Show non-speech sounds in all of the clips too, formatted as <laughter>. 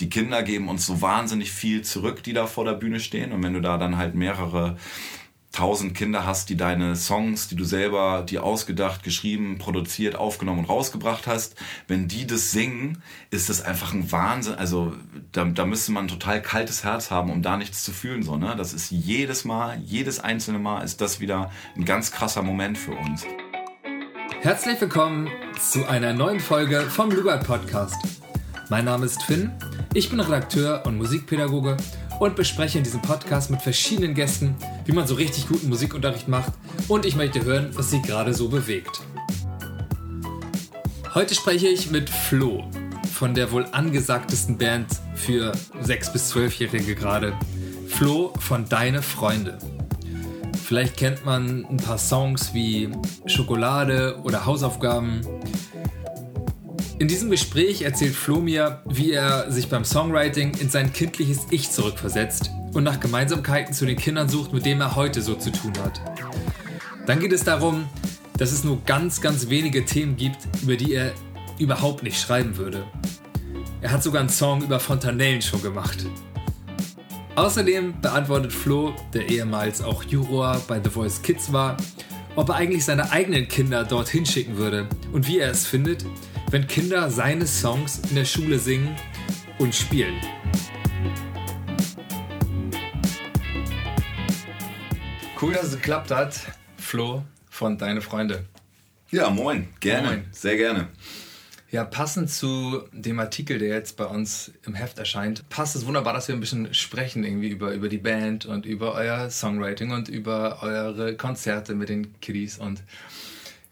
die Kinder geben uns so wahnsinnig viel zurück, die da vor der Bühne stehen. Und wenn du da dann halt mehrere tausend Kinder hast, die deine Songs, die du selber die ausgedacht, geschrieben, produziert, aufgenommen und rausgebracht hast, wenn die das singen, ist das einfach ein Wahnsinn. Also da, da müsste man ein total kaltes Herz haben, um da nichts zu fühlen. So, ne? Das ist jedes Mal, jedes einzelne Mal ist das wieder ein ganz krasser Moment für uns. Herzlich willkommen zu einer neuen Folge vom Lugard Podcast. Mein Name ist Finn, ich bin Redakteur und Musikpädagoge und bespreche in diesem Podcast mit verschiedenen Gästen, wie man so richtig guten Musikunterricht macht und ich möchte hören, was sie gerade so bewegt. Heute spreche ich mit Flo von der wohl angesagtesten Band für 6- bis 12-Jährige gerade. Flo von Deine Freunde. Vielleicht kennt man ein paar Songs wie Schokolade oder Hausaufgaben. In diesem Gespräch erzählt Flo mir, wie er sich beim Songwriting in sein kindliches Ich zurückversetzt und nach Gemeinsamkeiten zu den Kindern sucht, mit denen er heute so zu tun hat. Dann geht es darum, dass es nur ganz, ganz wenige Themen gibt, über die er überhaupt nicht schreiben würde. Er hat sogar einen Song über Fontanellen schon gemacht. Außerdem beantwortet Flo, der ehemals auch Juror bei The Voice Kids war, ob er eigentlich seine eigenen Kinder dorthin schicken würde und wie er es findet, wenn Kinder seine Songs in der Schule singen und spielen. Cool, dass es geklappt hat, Flo von Deine Freunde. Ja, moin, gerne, moin. sehr gerne. Ja, passend zu dem Artikel, der jetzt bei uns im Heft erscheint, passt es wunderbar, dass wir ein bisschen sprechen irgendwie über, über die Band und über euer Songwriting und über eure Konzerte mit den Kiddies und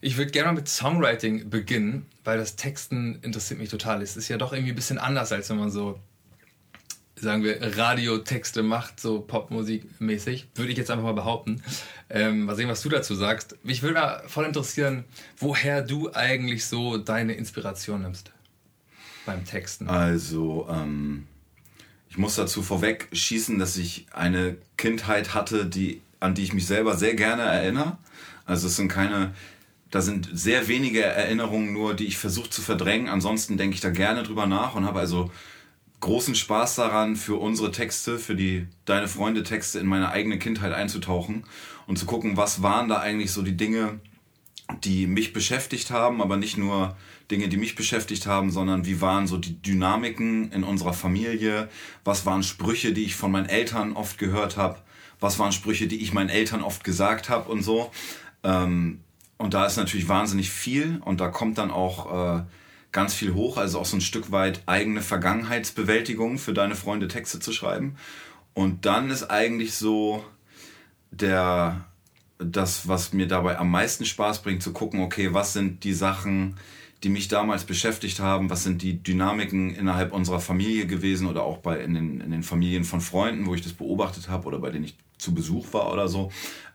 ich würde gerne mal mit Songwriting beginnen, weil das Texten interessiert mich total. Es ist ja doch irgendwie ein bisschen anders, als wenn man so, sagen wir, Radiotexte macht, so Popmusik-mäßig. Würde ich jetzt einfach mal behaupten. Ähm, mal sehen, was du dazu sagst. Mich würde mal voll interessieren, woher du eigentlich so deine Inspiration nimmst beim Texten. Also, ähm, ich muss dazu vorweg schießen, dass ich eine Kindheit hatte, die, an die ich mich selber sehr gerne erinnere. Also es sind keine da sind sehr wenige Erinnerungen nur, die ich versuche zu verdrängen. Ansonsten denke ich da gerne drüber nach und habe also großen Spaß daran, für unsere Texte, für die Deine Freunde Texte in meine eigene Kindheit einzutauchen und zu gucken, was waren da eigentlich so die Dinge, die mich beschäftigt haben, aber nicht nur Dinge, die mich beschäftigt haben, sondern wie waren so die Dynamiken in unserer Familie, was waren Sprüche, die ich von meinen Eltern oft gehört habe, was waren Sprüche, die ich meinen Eltern oft gesagt habe und so. Ähm, und da ist natürlich wahnsinnig viel und da kommt dann auch äh, ganz viel hoch, also auch so ein Stück weit eigene Vergangenheitsbewältigung für deine Freunde Texte zu schreiben. Und dann ist eigentlich so der, das, was mir dabei am meisten Spaß bringt, zu gucken, okay, was sind die Sachen, die mich damals beschäftigt haben, was sind die Dynamiken innerhalb unserer Familie gewesen oder auch bei in den, in den Familien von Freunden, wo ich das beobachtet habe oder bei denen ich zu Besuch war oder so,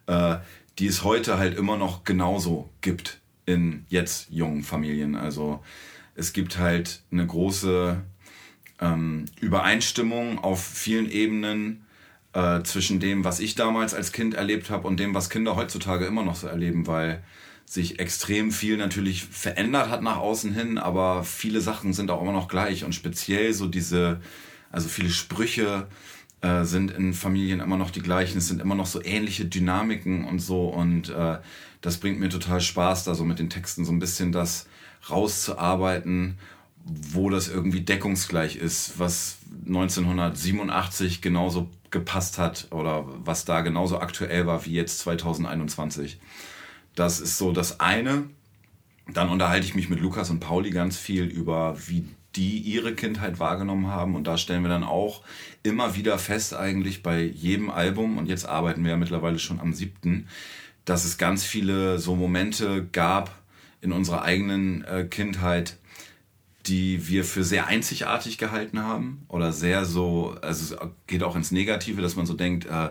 äh, die es heute halt immer noch genauso gibt in jetzt jungen Familien. Also es gibt halt eine große ähm, Übereinstimmung auf vielen Ebenen äh, zwischen dem, was ich damals als Kind erlebt habe und dem, was Kinder heutzutage immer noch so erleben, weil sich extrem viel natürlich verändert hat nach außen hin, aber viele Sachen sind auch immer noch gleich und speziell so diese, also viele Sprüche, äh, sind in Familien immer noch die gleichen. Es sind immer noch so ähnliche Dynamiken und so. Und äh, das bringt mir total Spaß, da so mit den Texten so ein bisschen das rauszuarbeiten, wo das irgendwie deckungsgleich ist, was 1987 genauso gepasst hat oder was da genauso aktuell war wie jetzt 2021. Das ist so das eine. Dann unterhalte ich mich mit Lukas und Pauli ganz viel über, wie die ihre Kindheit wahrgenommen haben. Und da stellen wir dann auch immer wieder fest, eigentlich bei jedem Album, und jetzt arbeiten wir ja mittlerweile schon am siebten, dass es ganz viele so Momente gab in unserer eigenen äh, Kindheit, die wir für sehr einzigartig gehalten haben oder sehr so, also es geht auch ins Negative, dass man so denkt, äh,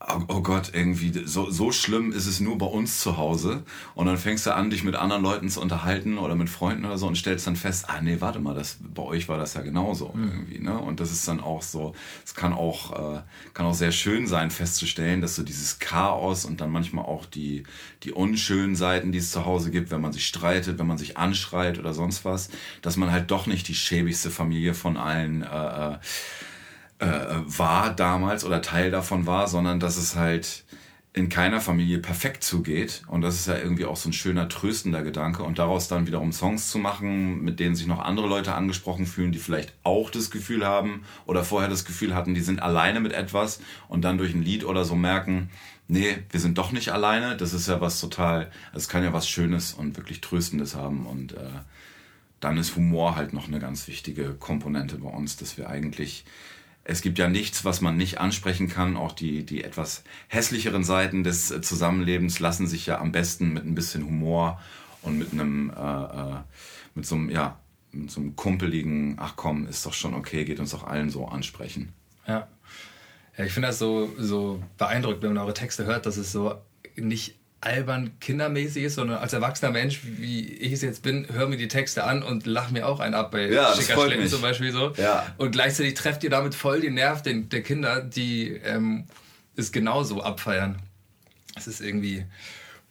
oh, oh Gott, irgendwie, so, so schlimm ist es nur bei uns zu Hause. Und dann fängst du an, dich mit anderen Leuten zu unterhalten oder mit Freunden oder so und stellst dann fest, ah nee, warte mal, das, bei euch war das ja genauso mhm. irgendwie. Ne? Und das ist dann auch so, es kann auch, äh, kann auch sehr schön sein festzustellen, dass so dieses Chaos und dann manchmal auch die, die unschönen Seiten, die es zu Hause gibt, wenn man sich streitet, wenn man sich anschreit oder sonst was, dass man halt doch nicht die schäbigste Familie von allen äh, äh war damals oder Teil davon war, sondern dass es halt in keiner Familie perfekt zugeht. Und das ist ja irgendwie auch so ein schöner, tröstender Gedanke. Und daraus dann wiederum Songs zu machen, mit denen sich noch andere Leute angesprochen fühlen, die vielleicht auch das Gefühl haben oder vorher das Gefühl hatten, die sind alleine mit etwas und dann durch ein Lied oder so merken, nee, wir sind doch nicht alleine. Das ist ja was total, es kann ja was Schönes und wirklich Tröstendes haben. Und äh, dann ist Humor halt noch eine ganz wichtige Komponente bei uns, dass wir eigentlich es gibt ja nichts, was man nicht ansprechen kann. Auch die, die etwas hässlicheren Seiten des äh, Zusammenlebens lassen sich ja am besten mit ein bisschen Humor und mit einem, äh, äh, mit so einem, ja, mit so einem kumpeligen, ach komm, ist doch schon okay, geht uns doch allen so ansprechen. Ja. Ja, ich finde das so, so beeindruckend, wenn man eure Texte hört, dass es so nicht albern kindermäßig ist, sondern als erwachsener Mensch, wie ich es jetzt bin, höre mir die Texte an und lache mir auch einen ab bei ja, Schicker Schleppen zum Beispiel so. Ja. Und gleichzeitig trefft ihr damit voll den Nerv der, der Kinder, die ähm, es genauso abfeiern. Es ist irgendwie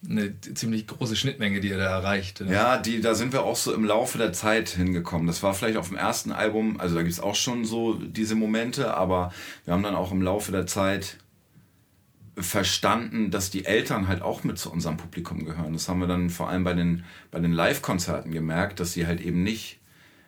eine ziemlich große Schnittmenge, die ihr da erreicht. Ja, die, da sind wir auch so im Laufe der Zeit hingekommen. Das war vielleicht auf dem ersten Album, also da gibt es auch schon so diese Momente, aber wir haben dann auch im Laufe der Zeit verstanden, dass die Eltern halt auch mit zu unserem Publikum gehören. Das haben wir dann vor allem bei den, bei den Live-Konzerten gemerkt, dass sie halt eben nicht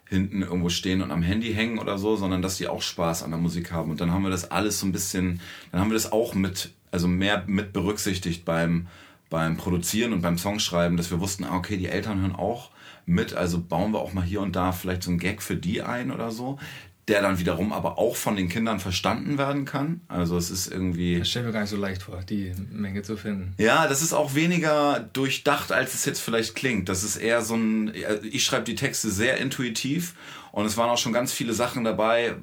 hinten irgendwo stehen und am Handy hängen oder so, sondern dass die auch Spaß an der Musik haben. Und dann haben wir das alles so ein bisschen, dann haben wir das auch mit, also mehr mit berücksichtigt beim, beim Produzieren und beim Songschreiben, dass wir wussten, ah, okay, die Eltern hören auch mit, also bauen wir auch mal hier und da vielleicht so einen Gag für die ein oder so der dann wiederum aber auch von den Kindern verstanden werden kann. Also es ist irgendwie. Das stellt mir gar nicht so leicht vor, die Menge zu finden. Ja, das ist auch weniger durchdacht, als es jetzt vielleicht klingt. Das ist eher so ein. Ich schreibe die Texte sehr intuitiv und es waren auch schon ganz viele Sachen dabei,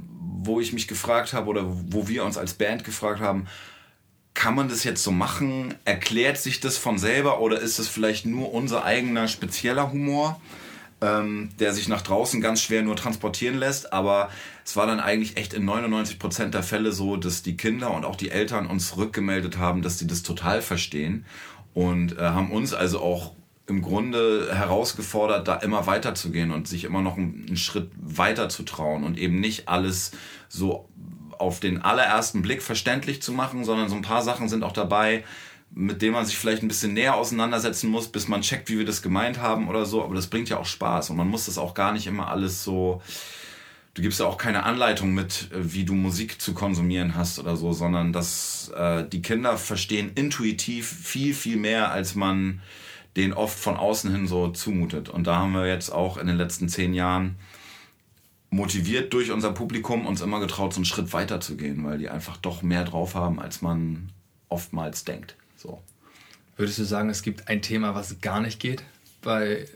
wo ich mich gefragt habe oder wo wir uns als Band gefragt haben, kann man das jetzt so machen? Erklärt sich das von selber oder ist es vielleicht nur unser eigener spezieller Humor? Ähm, der sich nach draußen ganz schwer nur transportieren lässt. Aber es war dann eigentlich echt in 99 Prozent der Fälle so, dass die Kinder und auch die Eltern uns rückgemeldet haben, dass sie das total verstehen und äh, haben uns also auch im Grunde herausgefordert, da immer weiterzugehen und sich immer noch einen, einen Schritt weiter zu trauen und eben nicht alles so auf den allerersten Blick verständlich zu machen, sondern so ein paar Sachen sind auch dabei, mit dem man sich vielleicht ein bisschen näher auseinandersetzen muss, bis man checkt, wie wir das gemeint haben oder so. Aber das bringt ja auch Spaß und man muss das auch gar nicht immer alles so. Du gibst ja auch keine Anleitung mit, äh, wie du Musik zu konsumieren hast oder so, sondern dass äh, die Kinder verstehen intuitiv viel, viel mehr, als man den oft von außen hin so zumutet. Und da haben wir jetzt auch in den letzten zehn Jahren motiviert durch unser Publikum uns immer getraut, so einen Schritt weiter zu gehen, weil die einfach doch mehr drauf haben, als man oftmals denkt. So. Würdest du sagen, es gibt ein Thema, was gar nicht geht bei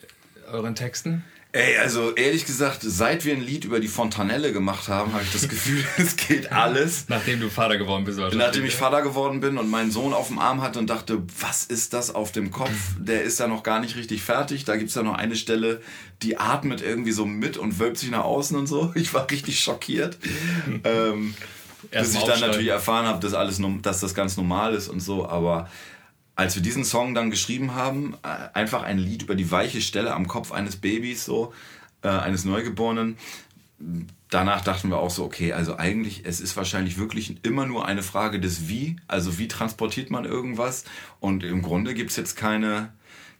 euren Texten? Ey, also ehrlich gesagt, seit wir ein Lied über die Fontanelle gemacht haben, habe ich das Gefühl, <laughs> es geht alles. Nachdem du Vater geworden bist. Nachdem ich Vater geworden bin und meinen Sohn auf dem Arm hatte und dachte, was ist das auf dem Kopf? Der ist ja noch gar nicht richtig fertig. Da gibt es ja noch eine Stelle, die atmet irgendwie so mit und wölbt sich nach außen und so. Ich war richtig schockiert. <laughs> ähm, bis ich dann natürlich erfahren habe, dass alles, dass das ganz normal ist und so. Aber als wir diesen Song dann geschrieben haben, äh, einfach ein Lied über die weiche Stelle am Kopf eines Babys, so äh, eines Neugeborenen. Danach dachten wir auch so, okay, also eigentlich, es ist wahrscheinlich wirklich immer nur eine Frage des Wie, also wie transportiert man irgendwas. Und im Grunde gibt es jetzt keine,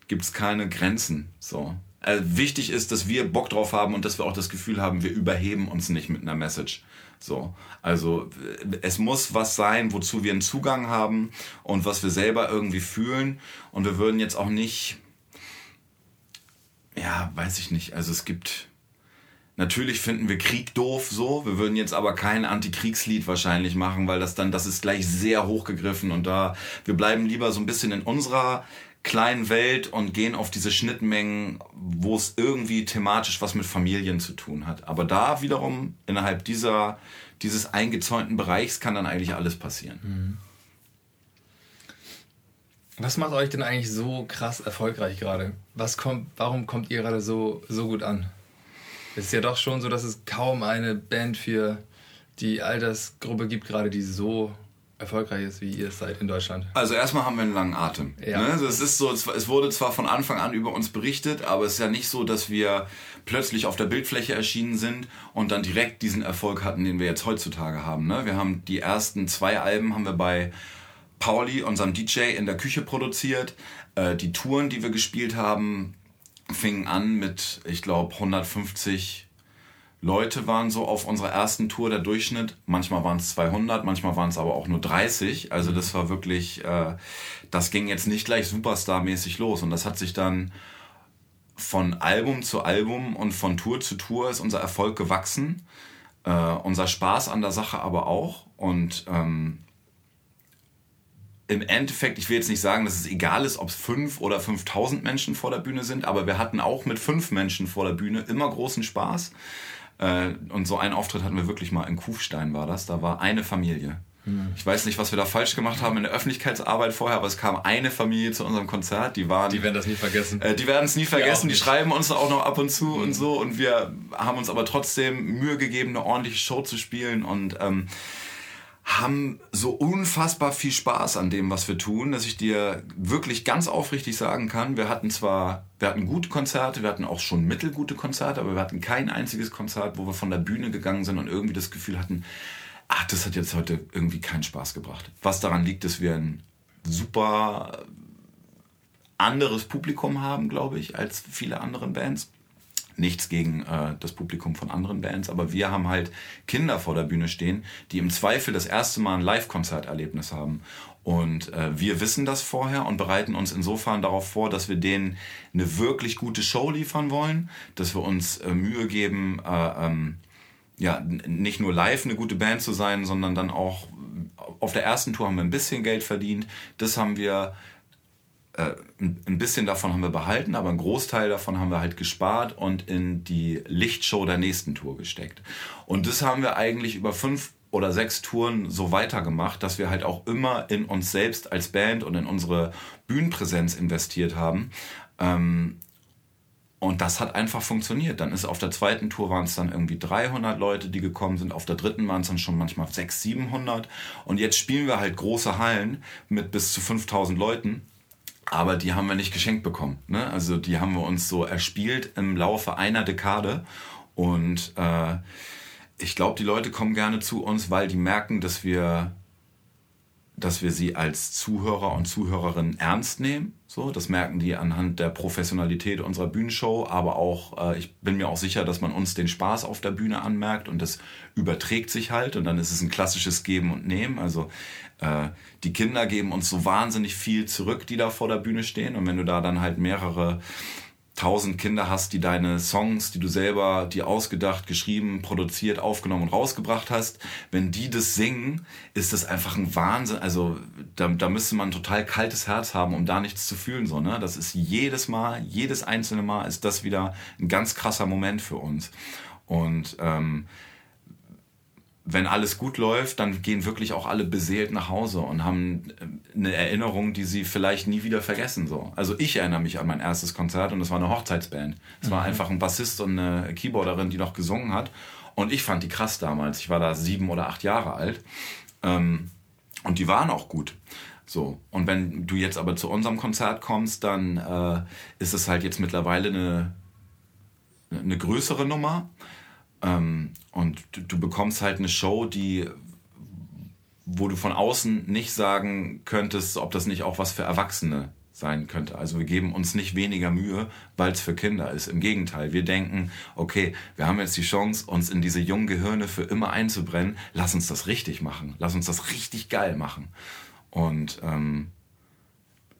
gibt's keine Grenzen. So. Also wichtig ist, dass wir Bock drauf haben und dass wir auch das Gefühl haben, wir überheben uns nicht mit einer Message. So, also es muss was sein, wozu wir einen Zugang haben und was wir selber irgendwie fühlen. Und wir würden jetzt auch nicht, ja, weiß ich nicht. Also es gibt, natürlich finden wir Krieg doof so. Wir würden jetzt aber kein Antikriegslied wahrscheinlich machen, weil das dann, das ist gleich sehr hochgegriffen und da, wir bleiben lieber so ein bisschen in unserer kleinen Welt und gehen auf diese Schnittmengen, wo es irgendwie thematisch was mit Familien zu tun hat. Aber da wiederum innerhalb dieser, dieses eingezäunten Bereichs kann dann eigentlich alles passieren. Mhm. Was macht euch denn eigentlich so krass erfolgreich gerade? Was kommt, warum kommt ihr gerade so, so gut an? Es ist ja doch schon so, dass es kaum eine Band für die Altersgruppe gibt, gerade die so erfolgreich ist, wie ihr es seid in Deutschland. Also erstmal haben wir einen langen Atem. Ja. Ne? Es ist so, es wurde zwar von Anfang an über uns berichtet, aber es ist ja nicht so, dass wir plötzlich auf der Bildfläche erschienen sind und dann direkt diesen Erfolg hatten, den wir jetzt heutzutage haben. Ne? Wir haben die ersten zwei Alben haben wir bei Pauli, unserem DJ, in der Küche produziert. Äh, die Touren, die wir gespielt haben, fingen an mit, ich glaube, 150 Leute waren so auf unserer ersten Tour der Durchschnitt. Manchmal waren es 200, manchmal waren es aber auch nur 30. Also das war wirklich, äh, das ging jetzt nicht gleich Superstar-mäßig los. Und das hat sich dann von Album zu Album und von Tour zu Tour ist unser Erfolg gewachsen. Äh, unser Spaß an der Sache aber auch. Und ähm, im Endeffekt, ich will jetzt nicht sagen, dass es egal ist, ob es fünf oder 5000 Menschen vor der Bühne sind, aber wir hatten auch mit fünf Menschen vor der Bühne immer großen Spaß. Äh, und so einen Auftritt hatten wir wirklich mal in Kufstein war das. Da war eine Familie. Hm. Ich weiß nicht, was wir da falsch gemacht haben in der Öffentlichkeitsarbeit vorher, aber es kam eine Familie zu unserem Konzert. Die waren. Die werden das nie vergessen. Äh, die werden es nie vergessen. Die schreiben uns auch noch ab und zu mhm. und so. Und wir haben uns aber trotzdem Mühe gegeben, eine ordentliche Show zu spielen. Und ähm, haben so unfassbar viel Spaß an dem, was wir tun, dass ich dir wirklich ganz aufrichtig sagen kann, wir hatten zwar, wir hatten gute Konzerte, wir hatten auch schon mittelgute Konzerte, aber wir hatten kein einziges Konzert, wo wir von der Bühne gegangen sind und irgendwie das Gefühl hatten, ach, das hat jetzt heute irgendwie keinen Spaß gebracht. Was daran liegt, dass wir ein super anderes Publikum haben, glaube ich, als viele andere Bands nichts gegen äh, das Publikum von anderen Bands, aber wir haben halt Kinder vor der Bühne stehen, die im Zweifel das erste Mal ein Live-Konzerterlebnis haben. Und äh, wir wissen das vorher und bereiten uns insofern darauf vor, dass wir denen eine wirklich gute Show liefern wollen, dass wir uns äh, Mühe geben, äh, ähm, ja, nicht nur live eine gute Band zu sein, sondern dann auch auf der ersten Tour haben wir ein bisschen Geld verdient. Das haben wir äh, ein bisschen davon haben wir behalten, aber einen Großteil davon haben wir halt gespart und in die Lichtshow der nächsten Tour gesteckt. Und das haben wir eigentlich über fünf oder sechs Touren so weitergemacht, dass wir halt auch immer in uns selbst als Band und in unsere Bühnenpräsenz investiert haben. Ähm, und das hat einfach funktioniert. Dann ist auf der zweiten Tour waren es dann irgendwie 300 Leute, die gekommen sind. Auf der dritten waren es dann schon manchmal 600, 700. Und jetzt spielen wir halt große Hallen mit bis zu 5000 Leuten aber die haben wir nicht geschenkt bekommen. Ne? Also die haben wir uns so erspielt im Laufe einer Dekade. Und äh, ich glaube, die Leute kommen gerne zu uns, weil die merken, dass wir, dass wir sie als Zuhörer und Zuhörerinnen ernst nehmen. So, das merken die anhand der Professionalität unserer Bühnenshow, aber auch, äh, ich bin mir auch sicher, dass man uns den Spaß auf der Bühne anmerkt und das überträgt sich halt und dann ist es ein klassisches Geben und Nehmen. Also äh, die Kinder geben uns so wahnsinnig viel zurück, die da vor der Bühne stehen. Und wenn du da dann halt mehrere tausend Kinder hast, die deine Songs, die du selber dir ausgedacht, geschrieben, produziert, aufgenommen und rausgebracht hast, wenn die das singen, ist das einfach ein Wahnsinn. Also da, da müsste man ein total kaltes Herz haben, um da nichts zu fühlen. So, ne? Das ist jedes Mal, jedes einzelne Mal ist das wieder ein ganz krasser Moment für uns. Und ähm, wenn alles gut läuft, dann gehen wirklich auch alle beseelt nach Hause und haben äh, eine Erinnerung, die sie vielleicht nie wieder vergessen. So. Also ich erinnere mich an mein erstes Konzert und es war eine Hochzeitsband. Es mhm. war einfach ein Bassist und eine Keyboarderin, die noch gesungen hat. Und ich fand die krass damals. Ich war da sieben oder acht Jahre alt. Ähm, und die waren auch gut. So. Und wenn du jetzt aber zu unserem Konzert kommst, dann äh, ist es halt jetzt mittlerweile eine, eine größere Nummer. Ähm, und du, du, bekommst halt eine Show, die, wo du von außen nicht sagen könntest, ob das nicht auch was für Erwachsene sein könnte. Also wir geben uns nicht weniger Mühe, weil es für Kinder ist. Im Gegenteil, wir denken, okay, wir haben jetzt die Chance, uns in diese jungen Gehirne für immer einzubrennen. Lass uns das richtig machen. Lass uns das richtig geil machen. Und ähm,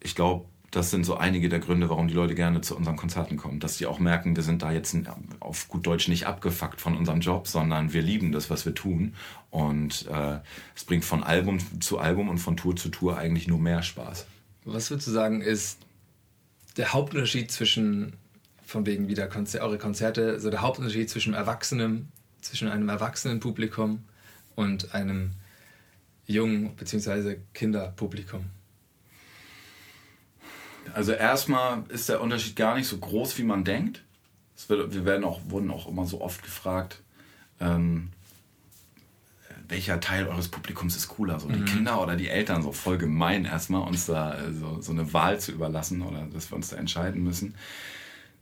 ich glaube, das sind so einige der Gründe, warum die Leute gerne zu unseren Konzerten kommen. Dass sie auch merken, wir sind da jetzt auf gut Deutsch nicht abgefuckt von unserem Job, sondern wir lieben das, was wir tun. Und äh, es bringt von Album zu Album und von Tour zu Tour eigentlich nur mehr Spaß. Was würdest du sagen, ist der Hauptunterschied zwischen, von wegen wieder Konzer eure Konzerte, also der Hauptunterschied zwischen Erwachsenen, zwischen einem erwachsenen Publikum und einem jungen bzw. Kinderpublikum? Also erstmal ist der Unterschied gar nicht so groß, wie man denkt. Wird, wir werden auch, wurden auch immer so oft gefragt, ähm, welcher Teil eures Publikums ist cooler, so die mhm. Kinder oder die Eltern, so voll gemein erstmal uns da äh, so, so eine Wahl zu überlassen oder dass wir uns da entscheiden müssen.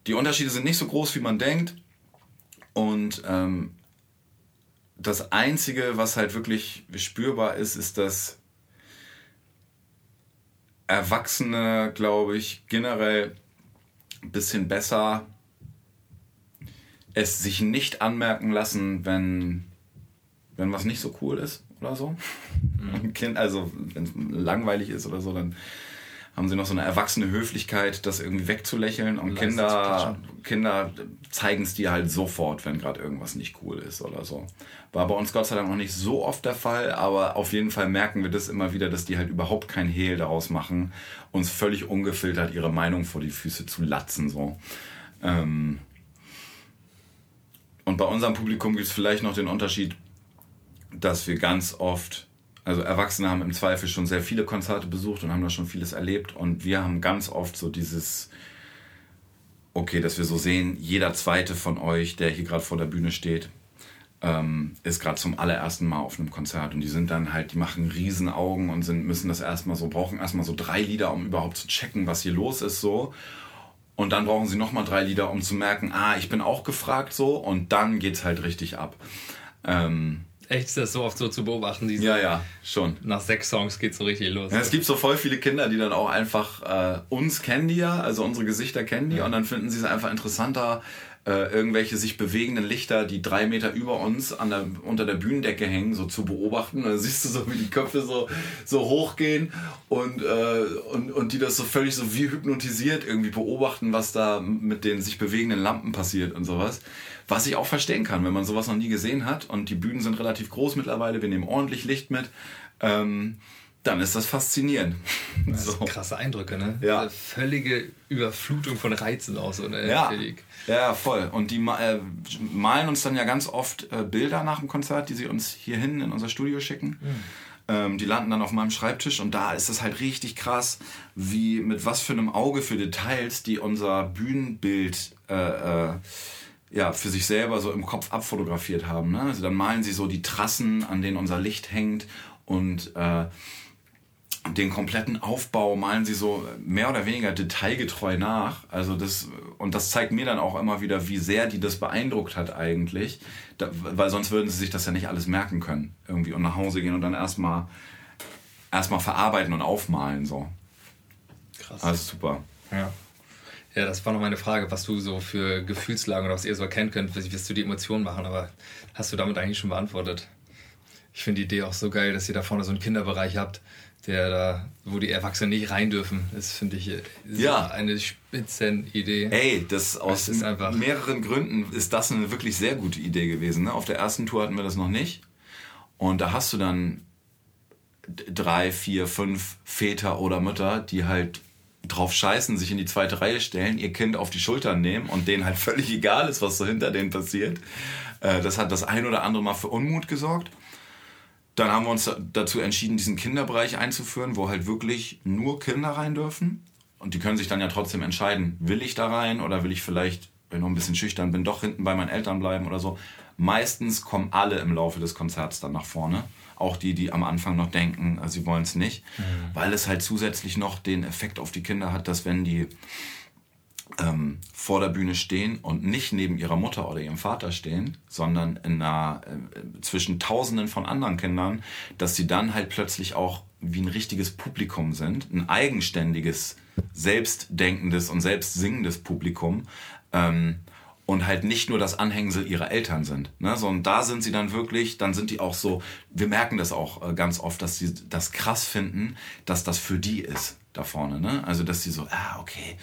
Die Unterschiede sind nicht so groß, wie man denkt. Und ähm, das Einzige, was halt wirklich spürbar ist, ist, dass Erwachsene, glaube ich, generell ein bisschen besser es sich nicht anmerken lassen, wenn, wenn was nicht so cool ist oder so. Mhm. Kind, also wenn es langweilig ist oder so, dann haben sie noch so eine erwachsene Höflichkeit, das irgendwie wegzulächeln. Und Kinder, Kinder zeigen es dir halt sofort, wenn gerade irgendwas nicht cool ist oder so. War bei uns Gott sei Dank noch nicht so oft der Fall, aber auf jeden Fall merken wir das immer wieder, dass die halt überhaupt kein Hehl daraus machen, uns völlig ungefiltert ihre Meinung vor die Füße zu latzen. So. Ähm und bei unserem Publikum gibt es vielleicht noch den Unterschied, dass wir ganz oft also Erwachsene haben im Zweifel schon sehr viele Konzerte besucht und haben da schon vieles erlebt. Und wir haben ganz oft so dieses, okay, dass wir so sehen, jeder zweite von euch, der hier gerade vor der Bühne steht, ähm, ist gerade zum allerersten Mal auf einem Konzert. Und die sind dann halt, die machen Riesenaugen und sind, müssen das erstmal so, brauchen erstmal so drei Lieder, um überhaupt zu checken, was hier los ist so. Und dann brauchen sie nochmal drei Lieder, um zu merken, ah, ich bin auch gefragt so. Und dann geht's halt richtig ab. Ähm, Echt, ist das so oft so zu beobachten? Diese, ja, ja, schon. Nach sechs Songs geht es so richtig los. Ja, es gibt so voll viele Kinder, die dann auch einfach äh, uns kennen die ja, also unsere Gesichter kennen die ja. und dann finden sie es einfach interessanter, äh, irgendwelche sich bewegenden Lichter, die drei Meter über uns an der, unter der Bühnendecke hängen, so zu beobachten. Und dann siehst du so, wie die Köpfe so, so hochgehen und, äh, und, und die das so völlig so wie hypnotisiert irgendwie beobachten, was da mit den sich bewegenden Lampen passiert und sowas. Was ich auch verstehen kann, wenn man sowas noch nie gesehen hat und die Bühnen sind relativ groß mittlerweile, wir nehmen ordentlich Licht mit. Ähm, dann ist das faszinierend. <laughs> Das so. krasse Eindrücke, ne? Ja. Eine völlige Überflutung von Reizen aus, oder? Ja. ja, voll. Und die äh, malen uns dann ja ganz oft äh, Bilder nach dem Konzert, die sie uns hierhin in unser Studio schicken. Mhm. Ähm, die landen dann auf meinem Schreibtisch und da ist es halt richtig krass, wie mit was für einem Auge für Details, die unser Bühnenbild äh, äh ja, für sich selber so im Kopf abfotografiert haben. Ne? Also dann malen sie so die Trassen, an denen unser Licht hängt und äh, den kompletten Aufbau malen sie so mehr oder weniger detailgetreu nach. Also das, und das zeigt mir dann auch immer wieder, wie sehr die das beeindruckt hat eigentlich. Da, weil sonst würden sie sich das ja nicht alles merken können. Irgendwie und nach Hause gehen und dann erstmal erstmal verarbeiten und aufmalen. So. Krass. Also super. Ja. Ja, das war noch meine Frage, was du so für Gefühlslagen oder was ihr so erkennen könnt, wirst du die Emotionen machen, aber hast du damit eigentlich schon beantwortet. Ich finde die Idee auch so geil, dass ihr da vorne so einen Kinderbereich habt, der da, wo die Erwachsenen nicht rein dürfen. Das finde ich ja. eine spitzen Idee. Ey, das aus das mehreren Gründen ist das eine wirklich sehr gute Idee gewesen. Ne? Auf der ersten Tour hatten wir das noch nicht. Und da hast du dann drei, vier, fünf Väter oder Mütter, die halt drauf scheißen, sich in die zweite Reihe stellen, ihr Kind auf die Schultern nehmen und denen halt <laughs> völlig egal ist, was so hinter denen passiert. Äh, das hat das ein oder andere Mal für Unmut gesorgt. Dann haben wir uns dazu entschieden, diesen Kinderbereich einzuführen, wo halt wirklich nur Kinder rein dürfen. Und die können sich dann ja trotzdem entscheiden, will ich da rein oder will ich vielleicht, wenn ich noch ein bisschen schüchtern bin, doch hinten bei meinen Eltern bleiben oder so. Meistens kommen alle im Laufe des Konzerts dann nach vorne. Auch die, die am Anfang noch denken, äh, sie wollen es nicht. Mhm. Weil es halt zusätzlich noch den Effekt auf die Kinder hat, dass wenn die ähm, vor der Bühne stehen und nicht neben ihrer Mutter oder ihrem Vater stehen, sondern in einer, äh, zwischen Tausenden von anderen Kindern, dass sie dann halt plötzlich auch wie ein richtiges Publikum sind, ein eigenständiges, selbstdenkendes und selbstsingendes Publikum. Ähm, und halt nicht nur das Anhängsel ihrer Eltern sind. Ne? Sondern da sind sie dann wirklich, dann sind die auch so, wir merken das auch äh, ganz oft, dass sie das krass finden, dass das für die ist da vorne. Ne? Also dass sie so, ah, okay,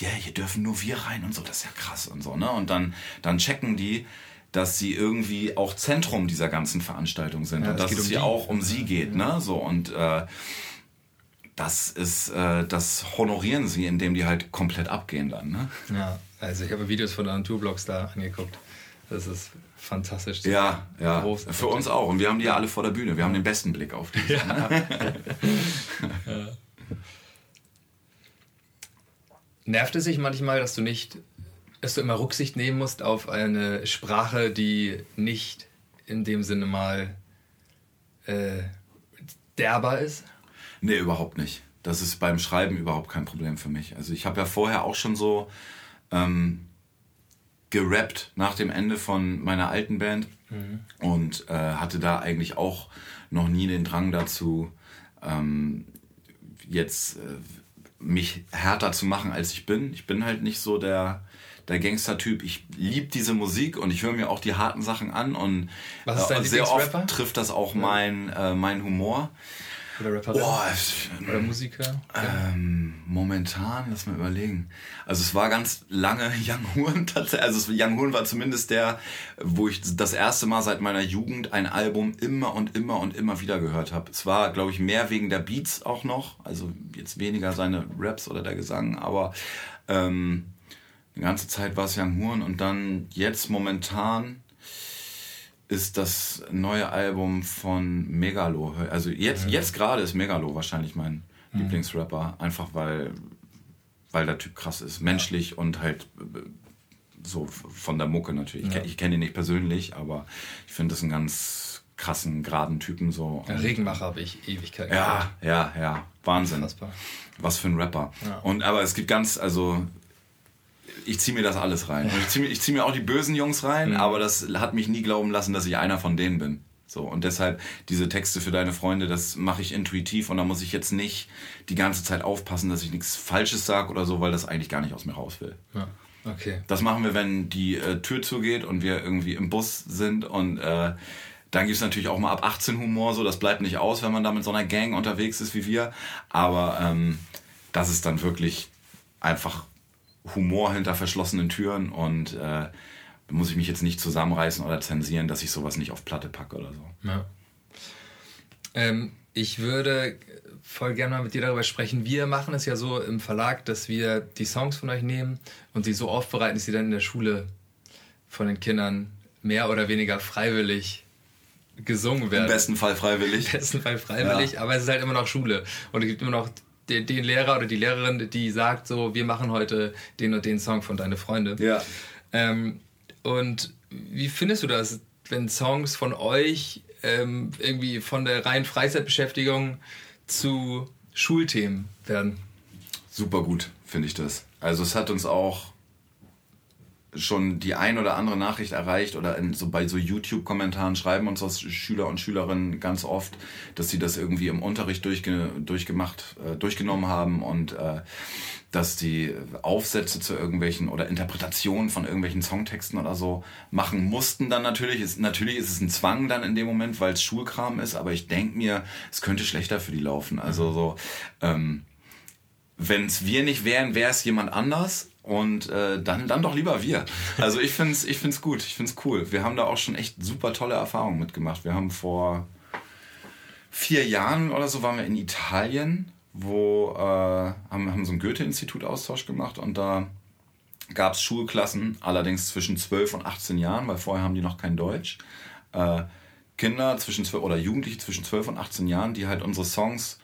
ja, hier dürfen nur wir rein und so, das ist ja krass und so. Ne? Und dann, dann checken die, dass sie irgendwie auch Zentrum dieser ganzen Veranstaltung sind ja, und dass es um hier auch um sie geht. Ne? So, und äh, das ist, äh, das honorieren sie, indem die halt komplett abgehen dann. Ne? Ja. Also ich habe Videos von den Tourblogs da angeguckt. Das ist fantastisch. Ja, ja. Groß. Für uns auch. Und wir haben die ja alle vor der Bühne. Wir haben den besten Blick auf die. Ja. <laughs> ja. nervt es sich manchmal, dass du nicht, dass du immer Rücksicht nehmen musst auf eine Sprache, die nicht in dem Sinne mal äh, derber ist? Nee, überhaupt nicht. Das ist beim Schreiben überhaupt kein Problem für mich. Also ich habe ja vorher auch schon so ähm, gerappt nach dem Ende von meiner alten Band mhm. und äh, hatte da eigentlich auch noch nie den Drang dazu, ähm, jetzt äh, mich härter zu machen, als ich bin. Ich bin halt nicht so der, der Gangster-Typ. Ich liebe diese Musik und ich höre mir auch die harten Sachen an und äh, sehr oft trifft das auch ja. mein, äh, mein Humor. Oder Rapper? Boah, Oder Musiker? Ähm, momentan, lass mal überlegen. Also es war ganz lange <laughs> Young Horn tatsächlich. Also Young Horn war zumindest der, wo ich das erste Mal seit meiner Jugend ein Album immer und immer und immer wieder gehört habe. Es war, glaube ich, mehr wegen der Beats auch noch. Also jetzt weniger seine Raps oder der Gesang, aber ähm, die ganze Zeit war es Young Horn und dann jetzt momentan ist das neue Album von Megalo. Also jetzt, jetzt gerade ist Megalo wahrscheinlich mein mhm. Lieblingsrapper, einfach weil, weil der Typ krass ist. Menschlich ja. und halt äh, so von der Mucke natürlich. Ja. Ich, kenne ihn nicht persönlich, aber ich finde das einen ganz krassen, geraden Typen so. Ja, Regenmacher habe ich Ewigkeit Ja, ja, ja. Wahnsinn. Unfassbar. Was für ein Rapper. Und aber es gibt ganz, also ich ziehe mir das alles rein. Und ich ziehe zieh mir auch die bösen Jungs rein, mhm. aber das hat mich nie glauben lassen, dass ich einer von denen bin. So, und deshalb diese Texte für deine Freunde, das mache ich intuitiv und da muss ich jetzt nicht die ganze Zeit aufpassen, dass ich nichts Falsches sage oder so, weil das eigentlich gar nicht aus mir raus will. Ja, okay. Das machen wir, wenn die äh, Tür zugeht und wir irgendwie im Bus sind und äh, dann gibt es natürlich auch mal ab 18 Humor, so das bleibt nicht aus, wenn man da mit so einer Gang unterwegs ist wie wir. Aber ähm, das ist dann wirklich einfach Humor hinter verschlossenen Türen und äh, muss ich mich jetzt nicht zusammenreißen oder zensieren, dass ich sowas nicht auf Platte packe oder so. Ja. Ähm, ich würde voll gerne mal mit dir darüber sprechen. Wir machen es ja so im Verlag, dass wir die Songs von euch nehmen und sie so aufbereiten, dass sie dann in der Schule von den Kindern mehr oder weniger freiwillig gesungen werden. Im besten Fall freiwillig. Im besten Fall freiwillig, ja. aber es ist halt immer noch Schule. Und es gibt immer noch den, den, Lehrer oder die Lehrerin, die sagt so, wir machen heute den und den Song von Deine Freunde. Ja. Ähm, und wie findest du das, wenn Songs von euch ähm, irgendwie von der reinen Freizeitbeschäftigung zu Schulthemen werden? Super gut, finde ich das. Also es hat uns auch schon die ein oder andere Nachricht erreicht oder in, so bei so YouTube-Kommentaren schreiben uns das Schüler und Schülerinnen ganz oft, dass sie das irgendwie im Unterricht durchge durchgemacht, äh, durchgenommen haben und äh, dass die Aufsätze zu irgendwelchen oder Interpretationen von irgendwelchen Songtexten oder so machen mussten dann natürlich. Ist, natürlich ist es ein Zwang dann in dem Moment, weil es Schulkram ist, aber ich denke mir, es könnte schlechter für die laufen. Also so, ähm, wenn es wir nicht wären, wäre es jemand anders und äh, dann, dann doch lieber wir. Also ich finde es ich find's gut, ich finde es cool. Wir haben da auch schon echt super tolle Erfahrungen mitgemacht. Wir haben vor vier Jahren oder so waren wir in Italien, wo äh, haben, haben so ein Goethe-Institut-Austausch gemacht und da gab es Schulklassen, allerdings zwischen 12 und 18 Jahren, weil vorher haben die noch kein Deutsch. Äh, Kinder zwischen 12 oder Jugendliche zwischen 12 und 18 Jahren, die halt unsere Songs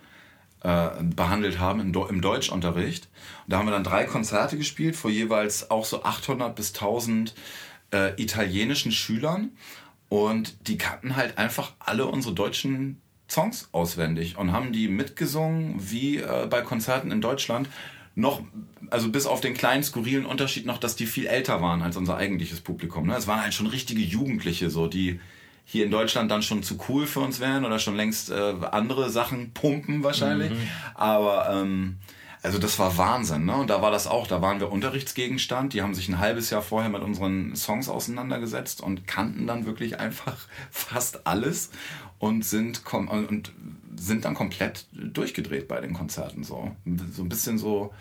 äh, behandelt haben im, Deutschunterricht. Und da haben wir dann drei Konzerte gespielt vor jeweils auch so 800 bis 1000 äh, italienischen Schülern. Und die kannten halt einfach alle unsere deutschen Songs auswendig und haben die mitgesungen wie äh, bei Konzerten in Deutschland. Noch, also bis auf den kleinen skurrilen Unterschied noch, dass die viel älter waren als unser eigentliches Publikum. Ne? Es waren halt schon richtige Jugendliche, so die hier in Deutschland dann schon zu cool für uns wären oder schon längst äh, andere Sachen pumpen wahrscheinlich. Mhm. Aber ähm, also das war Wahnsinn, ne? Und da war das auch, da waren wir Unterrichtsgegenstand. Die haben sich ein halbes Jahr vorher mit unseren Songs auseinandergesetzt und kannten dann wirklich einfach <laughs> fast alles und sind und sind dann komplett durchgedreht bei den Konzerten so. So ein bisschen so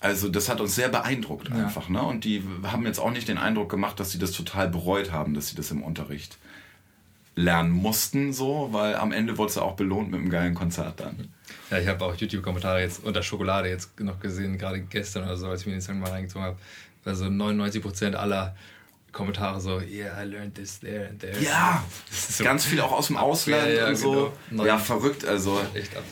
also das hat uns sehr beeindruckt einfach. Ja. Ne? Und die haben jetzt auch nicht den Eindruck gemacht, dass sie das total bereut haben, dass sie das im Unterricht lernen mussten, so, weil am Ende wurde es auch belohnt mit einem geilen Konzert dann. Ja, ich habe auch YouTube-Kommentare jetzt unter Schokolade jetzt noch gesehen, gerade gestern oder so, als ich mir den Song mal reingezogen habe. Also 99% aller Kommentare so, yeah, I learned this there and there. Ja, so ganz viel auch aus dem Ausland Ja, ja, und so. genau. Ja, verrückt. Also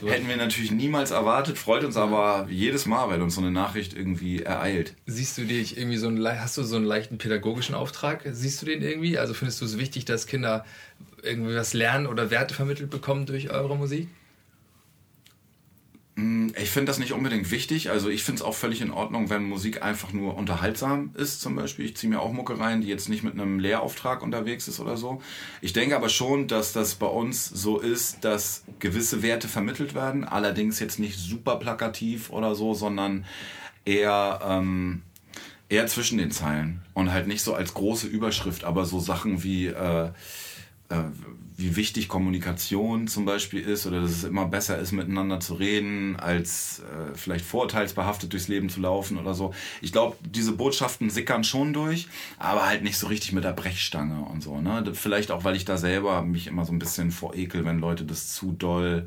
hätten wir natürlich niemals erwartet, freut uns aber jedes Mal, wenn uns so eine Nachricht irgendwie ereilt. Siehst du dich irgendwie so einen, hast du so einen leichten pädagogischen Auftrag? Siehst du den irgendwie? Also findest du es wichtig, dass Kinder irgendwie was lernen oder Werte vermittelt bekommen durch eure Musik? Ich finde das nicht unbedingt wichtig. Also ich finde es auch völlig in Ordnung, wenn Musik einfach nur unterhaltsam ist zum Beispiel. Ich ziehe mir auch Mucke rein, die jetzt nicht mit einem Lehrauftrag unterwegs ist oder so. Ich denke aber schon, dass das bei uns so ist, dass gewisse Werte vermittelt werden. Allerdings jetzt nicht super plakativ oder so, sondern eher... Ähm, eher zwischen den Zeilen und halt nicht so als große Überschrift, aber so Sachen wie äh, äh, wie wichtig Kommunikation zum Beispiel ist oder dass es immer besser ist, miteinander zu reden, als äh, vielleicht vorurteilsbehaftet durchs Leben zu laufen oder so. Ich glaube, diese Botschaften sickern schon durch, aber halt nicht so richtig mit der Brechstange und so. Ne? Vielleicht auch, weil ich da selber mich immer so ein bisschen vorekel, wenn Leute das zu doll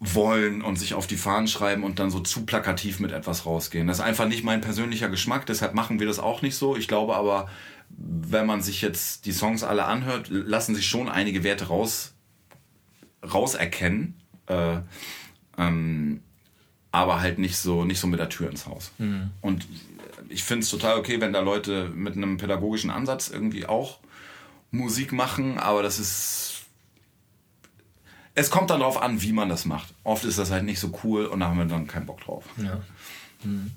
wollen und sich auf die Fahnen schreiben und dann so zu plakativ mit etwas rausgehen. Das ist einfach nicht mein persönlicher Geschmack, deshalb machen wir das auch nicht so. Ich glaube aber, wenn man sich jetzt die Songs alle anhört, lassen sich schon einige Werte raus, rauserkennen. Äh, ähm, aber halt nicht so, nicht so mit der Tür ins Haus. Und ich finde es total okay, wenn da Leute mit einem pädagogischen Ansatz irgendwie auch Musik machen, aber das ist. Es kommt dann darauf an, wie man das macht. Oft ist das halt nicht so cool und da haben wir dann keinen Bock drauf. Ja. Mhm.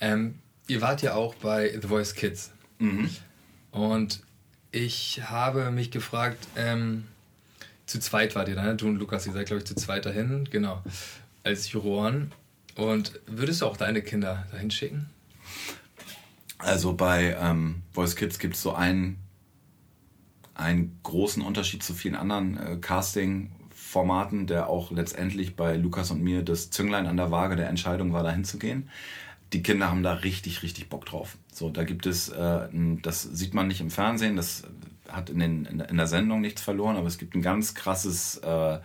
Ähm, ihr wart ja auch bei The Voice Kids. Und ich habe mich gefragt, ähm, zu zweit wart ihr da, ne? du und Lukas, ihr seid, glaube ich, zu zweit dahin, genau, als Juroren. Und würdest du auch deine Kinder dahin schicken? Also bei ähm, Voice Kids gibt es so einen, einen großen Unterschied zu vielen anderen äh, Casting-Formaten, der auch letztendlich bei Lukas und mir das Zünglein an der Waage der Entscheidung war, dahin zu gehen. Die Kinder haben da richtig, richtig Bock drauf. So, da gibt es, äh, das sieht man nicht im Fernsehen, das hat in, den, in, der, Sendung nichts verloren, aber es gibt ein ganz krasses, äh,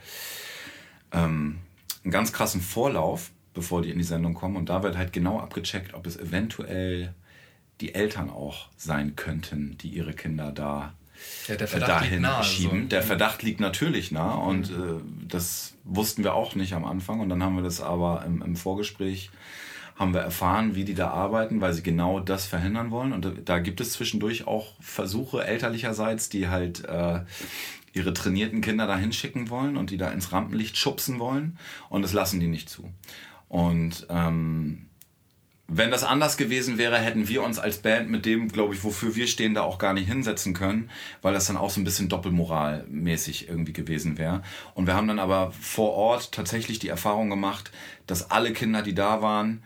ähm, einen ganz krassen Vorlauf, bevor die in die Sendung kommen. Und da wird halt genau abgecheckt, ob es eventuell die Eltern auch sein könnten, die ihre Kinder da Ja, der äh, Verdacht dahin liegt nahe, schieben. so. Der Verdacht liegt natürlich nah und äh, das wussten wir auch nicht am Anfang. Und dann haben wir das aber im, im Vorgespräch haben wir erfahren, wie die da arbeiten, weil sie genau das verhindern wollen. Und da, gibt es zwischendurch auch Versuche elterlicherseits, die halt äh, ihre trainierten Kinder da hinschicken wollen und die da ins Rampenlicht schubsen wollen. Und das lassen die nicht zu. Und ähm, wenn das anders gewesen wäre, hätten wir uns als Band mit dem, glaube ich, wofür wir stehen, da auch gar nicht hinsetzen können, weil das dann auch so ein bisschen doppelmoralmäßig irgendwie gewesen wäre. Und wir haben dann aber vor Ort tatsächlich die Erfahrung gemacht, dass alle Kinder, die da waren,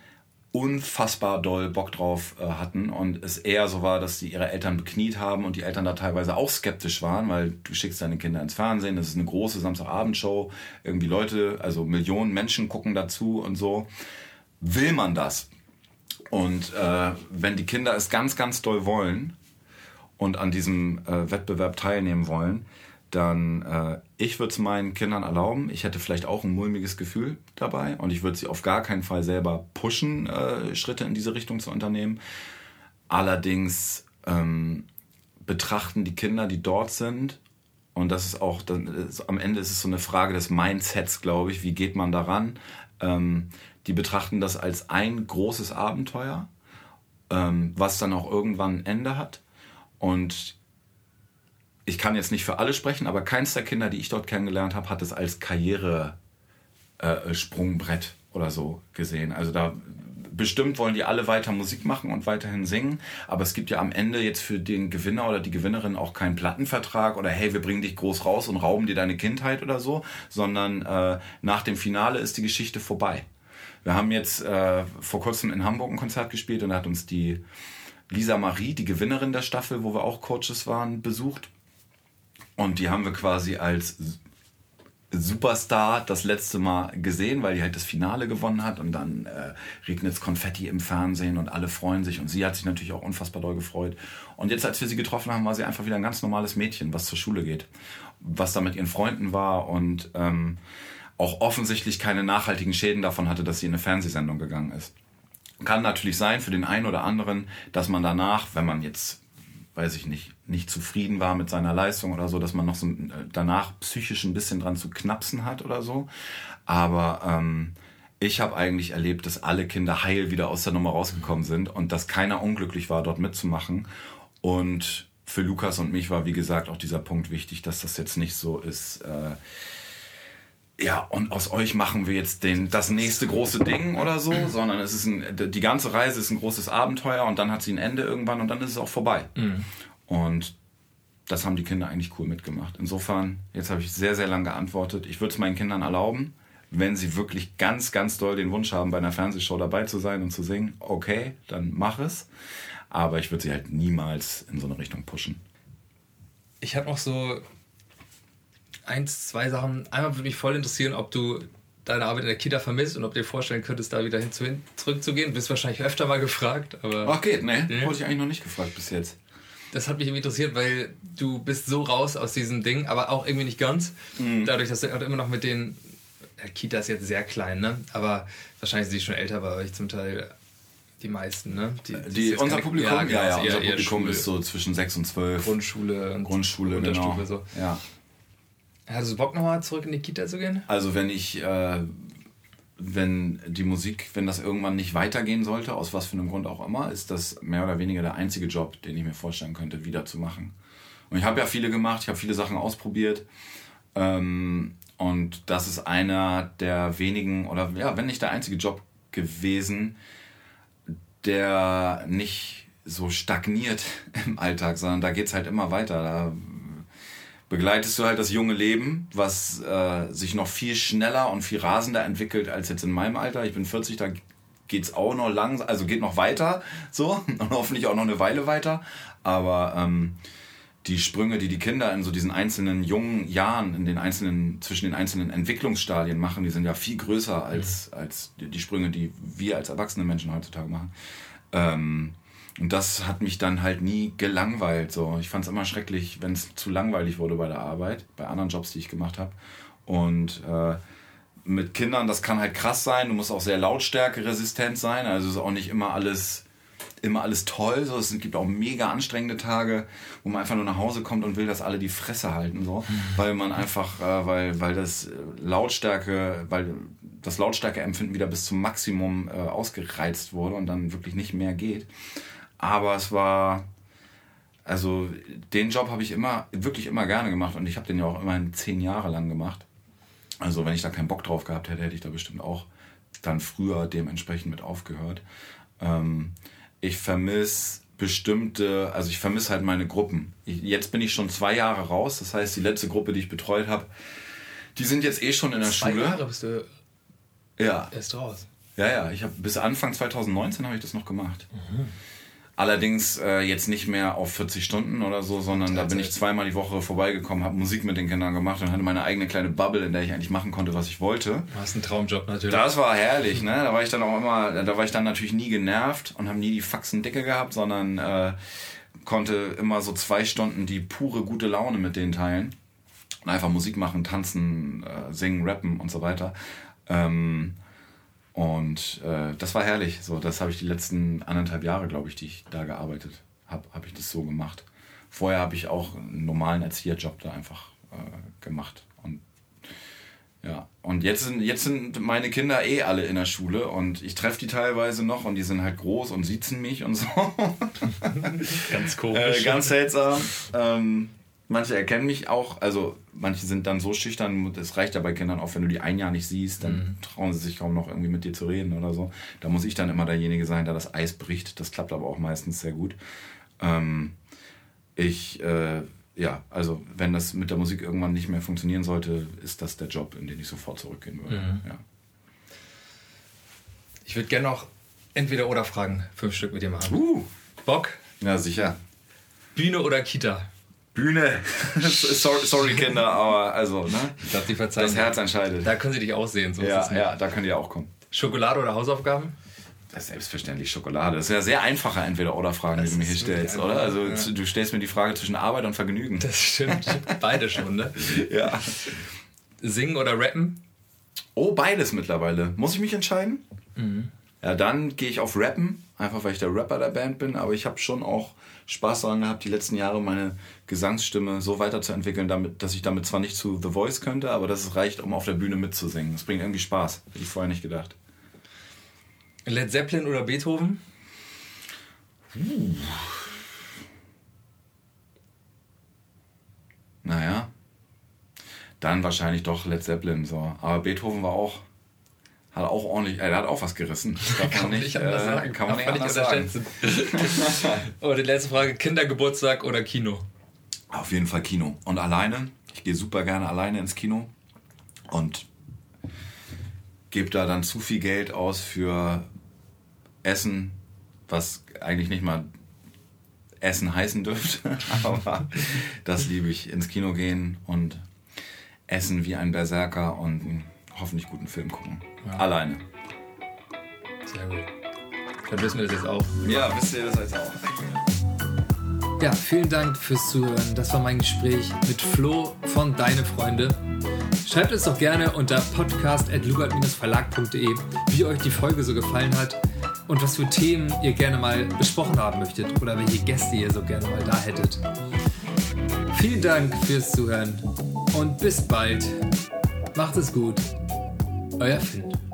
unfassbar doll Bock drauf äh, hatten und es eher so war, dass sie ihre Eltern bekniet haben und die Eltern da teilweise auch skeptisch waren, weil du schickst deine Kinder ins Fernsehen, das ist eine große Samstagabendshow, irgendwie Leute, also Millionen Menschen gucken dazu und so. Will man das? Und äh, wenn die Kinder es ganz, ganz doll wollen und an diesem äh, Wettbewerb teilnehmen wollen, dann äh, ich würde es meinen Kindern erlauben. Ich hätte vielleicht auch ein mulmiges Gefühl dabei und ich würde sie auf gar keinen Fall selber pushen, äh, Schritte in diese Richtung zu unternehmen. Allerdings ähm, betrachten die Kinder, die dort sind, und das ist auch, dann ist, am Ende ist es so eine Frage des Mindsets, glaube ich. Wie geht man daran? Ähm, die betrachten das als ein großes Abenteuer, ähm, was dann auch irgendwann ein Ende hat. Und ich kann jetzt nicht für alle sprechen, aber keins der Kinder, die ich dort kennengelernt habe, hat es als Karriere-Sprungbrett oder so gesehen. Also da bestimmt wollen die alle weiter Musik machen und weiterhin singen, aber es gibt ja am Ende jetzt für den Gewinner oder die Gewinnerin auch keinen Plattenvertrag oder hey, wir bringen dich groß raus und rauben dir deine Kindheit oder so, sondern äh, nach dem Finale ist die Geschichte vorbei. Wir haben jetzt äh, vor kurzem in Hamburg ein Konzert gespielt und da hat uns die Lisa Marie, die Gewinnerin der Staffel, wo wir auch Coaches waren, besucht. Und die haben wir quasi als Superstar das letzte Mal gesehen, weil die halt das Finale gewonnen hat und dann äh, regnet Konfetti im Fernsehen und alle freuen sich und sie hat sich natürlich auch unfassbar doll gefreut. Und jetzt, als wir sie getroffen haben, war sie einfach wieder ein ganz normales Mädchen, was zur Schule geht, was da mit ihren Freunden war und ähm, auch offensichtlich keine nachhaltigen Schäden davon hatte, dass sie in eine Fernsehsendung gegangen ist. Kann natürlich sein für den einen oder anderen, dass man danach, wenn man jetzt weiß ich nicht, nicht zufrieden war mit seiner Leistung oder so, dass man noch so äh, danach psychisch ein bisschen dran zu knapsen hat oder so. Aber ähm, ich habe eigentlich erlebt, dass alle Kinder heil wieder aus der Nummer rausgekommen sind und dass keiner unglücklich war, dort mitzumachen. Und für Lukas und mich war, wie gesagt, auch dieser Punkt wichtig, dass das jetzt nicht so ist. Äh, ja, und aus euch machen wir jetzt den, das nächste große Ding oder so, sondern es ist ein, die ganze Reise ist ein großes Abenteuer und dann hat sie ein Ende irgendwann und dann ist es auch vorbei. Mhm. Und das haben die Kinder eigentlich cool mitgemacht. Insofern, jetzt habe ich sehr, sehr lange geantwortet. Ich würde es meinen Kindern erlauben, wenn sie wirklich ganz, ganz doll den Wunsch haben, bei einer Fernsehshow dabei zu sein und zu singen, okay, dann mach es. Aber ich würde sie halt niemals in so eine Richtung pushen. Ich habe noch so eins, zwei Sachen. Einmal würde mich voll interessieren, ob du deine Arbeit in der Kita vermisst und ob du dir vorstellen könntest, da wieder hin, zurückzugehen. Du bist wahrscheinlich öfter mal gefragt. Aber Ach geht, ne? Ja. Wurde ich eigentlich noch nicht gefragt bis jetzt. Das hat mich irgendwie interessiert, weil du bist so raus aus diesem Ding, aber auch irgendwie nicht ganz. Mhm. Dadurch, dass du immer noch mit den ja, Kita ist jetzt sehr klein, ne? Aber wahrscheinlich sind sie schon älter bei euch zum Teil. Die meisten, ne? Die, die unser keine, Publikum, ja, genau, ja, ja, unser Publikum ist so zwischen 6 und 12. Grundschule und Grundschule, Unterstufe genau. so. Ja. Hattest du Bock nochmal zurück in die Kita zu gehen? Also wenn ich, äh, wenn die Musik, wenn das irgendwann nicht weitergehen sollte, aus was für einem Grund auch immer, ist das mehr oder weniger der einzige Job, den ich mir vorstellen könnte, wieder zu machen. Und ich habe ja viele gemacht, ich habe viele Sachen ausprobiert. Ähm, und das ist einer der wenigen, oder ja, wenn nicht der einzige Job gewesen, der nicht so stagniert <laughs> im Alltag, sondern da geht es halt immer weiter. Da begleitest du halt das junge Leben, was äh, sich noch viel schneller und viel rasender entwickelt als jetzt in meinem Alter. Ich bin 40, da geht's auch noch lang, also geht noch weiter, so <laughs> und hoffentlich auch noch eine Weile weiter. Aber ähm, die Sprünge, die die Kinder in so diesen einzelnen jungen Jahren, in den einzelnen zwischen den einzelnen Entwicklungsstadien machen, die sind ja viel größer als als die Sprünge, die wir als erwachsene Menschen heutzutage machen. Ähm, und das hat mich dann halt nie gelangweilt. So. Ich fand es immer schrecklich, wenn es zu langweilig wurde bei der Arbeit, bei anderen Jobs, die ich gemacht habe. Und äh, mit Kindern, das kann halt krass sein. Du musst auch sehr lautstärkeresistent sein. Also es ist auch nicht immer alles, immer alles toll. So. Es gibt auch mega anstrengende Tage, wo man einfach nur nach Hause kommt und will, dass alle die Fresse halten. So. <laughs> Weil man einfach, äh, weil, weil das Lautstärke, weil das Lautstärkeempfinden wieder bis zum Maximum äh, ausgereizt wurde und dann wirklich nicht mehr geht. Aber es war, also den Job habe ich immer, wirklich immer gerne gemacht und ich habe den ja auch immerhin zehn Jahre lang gemacht. Also wenn ich da keinen Bock drauf gehabt hätte, hätte ich da bestimmt auch dann früher dementsprechend mit aufgehört. Ähm, ich vermisse bestimmte, also ich vermisse halt meine Gruppen. Ich, jetzt bin ich schon zwei Jahre raus, das heißt die letzte Gruppe, die ich betreut habe, die sind jetzt eh schon in der zwei Schule. Zwei Jahre bist du ja. erst raus. Ja, ja, ich habe bis Anfang 2019 habe ich das noch gemacht. Mhm. Allerdings äh, jetzt nicht mehr auf 40 Stunden oder so, sondern da bin ich zweimal die Woche vorbeigekommen, habe Musik mit den Kindern gemacht und hatte meine eigene kleine Bubble, in der ich eigentlich machen konnte, was ich wollte. Du hast einen Traumjob natürlich. Das war herrlich, ne? Da war ich dann auch immer, da war ich dann natürlich nie genervt und habe nie die Faxen dicke gehabt, sondern äh, konnte immer so zwei Stunden die pure gute Laune mit denen teilen und einfach Musik machen, tanzen, äh, singen, rappen und so weiter. Ähm, und äh, das war herrlich. So, das habe ich die letzten anderthalb Jahre, glaube ich, die ich da gearbeitet habe, habe ich das so gemacht. Vorher habe ich auch einen normalen Erzieherjob da einfach äh, gemacht. Und ja, und jetzt sind, jetzt sind meine Kinder eh alle in der Schule und ich treffe die teilweise noch und die sind halt groß und sitzen mich und so. <laughs> ganz komisch. Äh, ganz seltsam. Ähm, manche erkennen mich auch, also manche sind dann so schüchtern, es reicht ja bei Kindern auch, wenn du die ein Jahr nicht siehst, dann mhm. trauen sie sich kaum noch irgendwie mit dir zu reden oder so. Da muss ich dann immer derjenige sein, der das Eis bricht. Das klappt aber auch meistens sehr gut. Ähm, ich, äh, ja, also wenn das mit der Musik irgendwann nicht mehr funktionieren sollte, ist das der Job, in den ich sofort zurückgehen würde. Mhm. Ja. Ich würde gerne noch entweder oder Fragen, fünf Stück mit dir machen. Uh. Bock? Ja, sicher. Bühne oder Kita? Bühne. <laughs> sorry, sorry, Kinder, aber also, ne? Ich darf die verzeihen. Das Herz entscheidet. Da können sie dich aussehen. So ja, ja, da können die auch kommen. Schokolade oder Hausaufgaben? Das ist selbstverständlich Schokolade. Das ist ja sehr einfache Entweder-Oder-Fragen, die du mir hier stellst, oder? Also ja. du stellst mir die Frage zwischen Arbeit und Vergnügen. Das <laughs> stimmt. Beide schon, ne? ja. Singen oder rappen? Oh, beides mittlerweile. Muss ich mich entscheiden? Mhm. Ja, dann gehe ich auf Rappen, einfach weil ich der Rapper der Band bin, aber ich habe schon auch Spaß daran gehabt, die letzten Jahre meine Gesangsstimme so weiterzuentwickeln, damit, dass ich damit zwar nicht zu The Voice könnte, aber dass es reicht, um auf der Bühne mitzusingen. Das bringt irgendwie Spaß. Hätte ich vorher nicht gedacht. Led Zeppelin oder Beethoven? Uh. Naja. Dann wahrscheinlich doch Led Zeppelin. So. Aber Beethoven war auch. Hat auch ordentlich, er hat auch was gerissen. Darf <laughs> Kann man nicht anders äh, sagen. Kann man nicht anders sagen. Und <laughs> die letzte Frage: Kindergeburtstag oder Kino? Auf jeden Fall Kino. Und alleine. Ich gehe super gerne alleine ins Kino. Und gebe da dann zu viel Geld aus für Essen, was eigentlich nicht mal Essen heißen dürfte. <laughs> Aber das liebe ich. Ins Kino gehen und essen wie ein Berserker und hoffentlich guten Film gucken. Ja. Alleine. Sehr gut. Dann wissen wir das jetzt auch. Ja, wisst ihr das jetzt auch? Ja, vielen Dank fürs Zuhören. Das war mein Gespräch mit Flo von Deine Freunde. Schreibt uns doch gerne unter podcast.lugard-verlag.de, wie euch die Folge so gefallen hat und was für Themen ihr gerne mal besprochen haben möchtet oder welche Gäste ihr so gerne mal da hättet. Vielen Dank fürs Zuhören und bis bald. Macht es gut. Oh, Euer Finn.